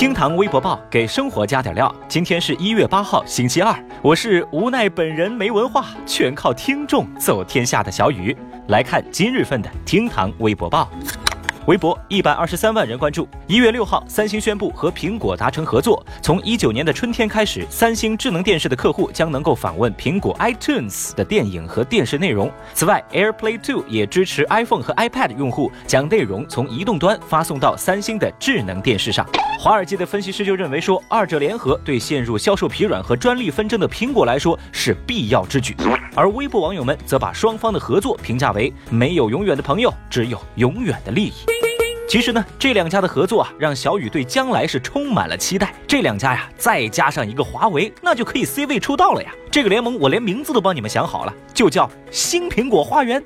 厅堂微博报给生活加点料。今天是一月八号，星期二。我是无奈本人没文化，全靠听众走天下的小雨。来看今日份的厅堂微博报。微博一百二十三万人关注。一月六号，三星宣布和苹果达成合作，从一九年的春天开始，三星智能电视的客户将能够访问苹果 iTunes 的电影和电视内容。此外，AirPlay 2也支持 iPhone 和 iPad 用户将内容从移动端发送到三星的智能电视上。华尔街的分析师就认为说，二者联合对陷入销售疲软和专利纷争的苹果来说是必要之举。而微博网友们则把双方的合作评价为没有永远的朋友，只有永远的利益。其实呢，这两家的合作啊，让小雨对将来是充满了期待。这两家呀，再加上一个华为，那就可以 C 位出道了呀。这个联盟我连名字都帮你们想好了，就叫新苹果花园。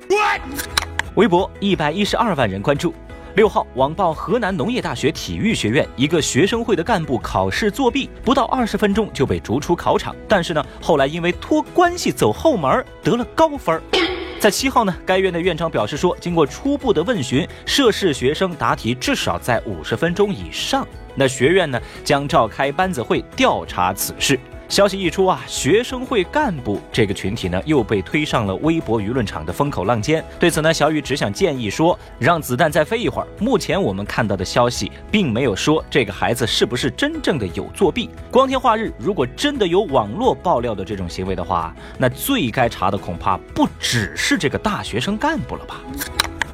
微博一百一十二万人关注。六号，网曝河南农业大学体育学院一个学生会的干部考试作弊，不到二十分钟就被逐出考场。但是呢，后来因为托关系走后门得了高分。在七号呢，该院的院长表示说，经过初步的问询，涉事学生答题至少在五十分钟以上。那学院呢，将召开班子会调查此事。消息一出啊，学生会干部这个群体呢又被推上了微博舆论场的风口浪尖。对此呢，小雨只想建议说，让子弹再飞一会儿。目前我们看到的消息，并没有说这个孩子是不是真正的有作弊。光天化日，如果真的有网络爆料的这种行为的话，那最该查的恐怕不只是这个大学生干部了吧。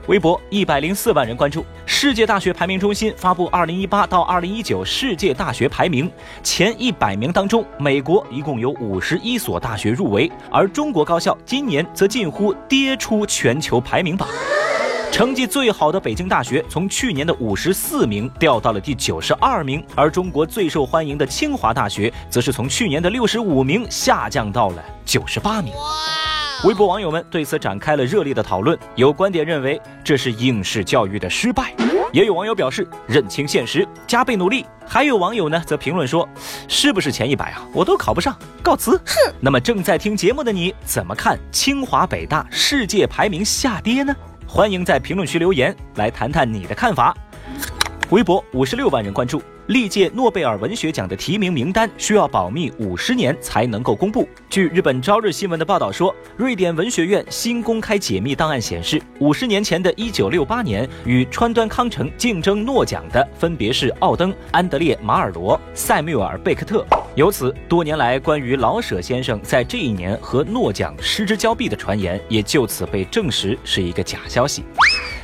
微博一百零四万人关注。世界大学排名中心发布二零一八到二零一九世界大学排名，前一百名当中，美国一共有五十一所大学入围，而中国高校今年则近乎跌出全球排名榜。成绩最好的北京大学从去年的五十四名掉到了第九十二名，而中国最受欢迎的清华大学则是从去年的六十五名下降到了九十八名。微博网友们对此展开了热烈的讨论，有观点认为这是应试教育的失败，也有网友表示认清现实，加倍努力。还有网友呢则评论说：“是不是前一百啊？我都考不上，告辞。”哼。那么正在听节目的你怎么看清华北大世界排名下跌呢？欢迎在评论区留言来谈谈你的看法。微博五十六万人关注。历届诺贝尔文学奖的提名名单需要保密五十年才能够公布。据日本朝日新闻的报道说，瑞典文学院新公开解密档案显示，五十年前的一九六八年，与川端康成竞争诺奖的分别是奥登、安德烈·马尔罗、塞缪尔·贝克特。由此，多年来关于老舍先生在这一年和诺奖失之交臂的传言，也就此被证实是一个假消息。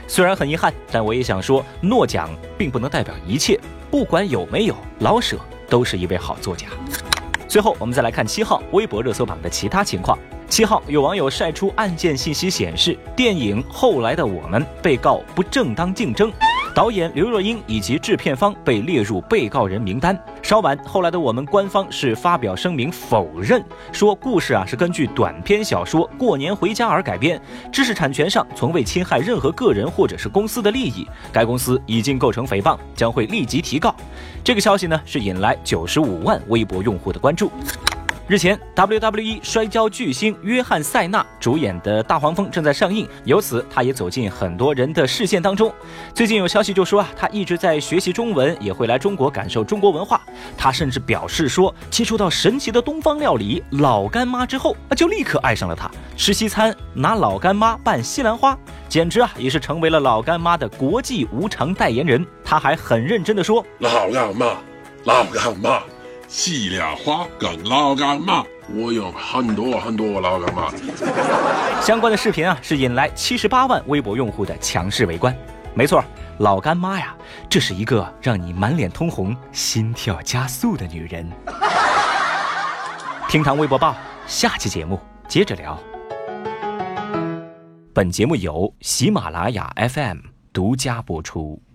虽然很遗憾，但我也想说，诺奖并不能代表一切。不管有没有，老舍都是一位好作家。最后，我们再来看七号微博热搜榜的其他情况。七号，有网友晒出案件信息，显示电影《后来的我们》被告不正当竞争。导演刘若英以及制片方被列入被告人名单。稍晚，后来的我们官方是发表声明否认，说故事啊是根据短篇小说《过年回家》而改编，知识产权上从未侵害任何个人或者是公司的利益。该公司已经构成诽谤，将会立即提告。这个消息呢是引来九十五万微博用户的关注。日前，WWE 摔跤巨星约翰·塞纳主演的《大黄蜂》正在上映，由此他也走进很多人的视线当中。最近有消息就说啊，他一直在学习中文，也会来中国感受中国文化。他甚至表示说，接触到神奇的东方料理老干妈之后，就立刻爱上了它。吃西餐拿老干妈拌西兰花，简直啊也是成为了老干妈的国际无偿代言人。他还很认真的说：“老干妈，老干妈。”西兰花跟老干妈，我有很多很多老干妈。相关的视频啊，是引来七十八万微博用户的强势围观。没错，老干妈呀，这是一个让你满脸通红、心跳加速的女人。厅堂微博报，下期节目接着聊。本节目由喜马拉雅 FM 独家播出。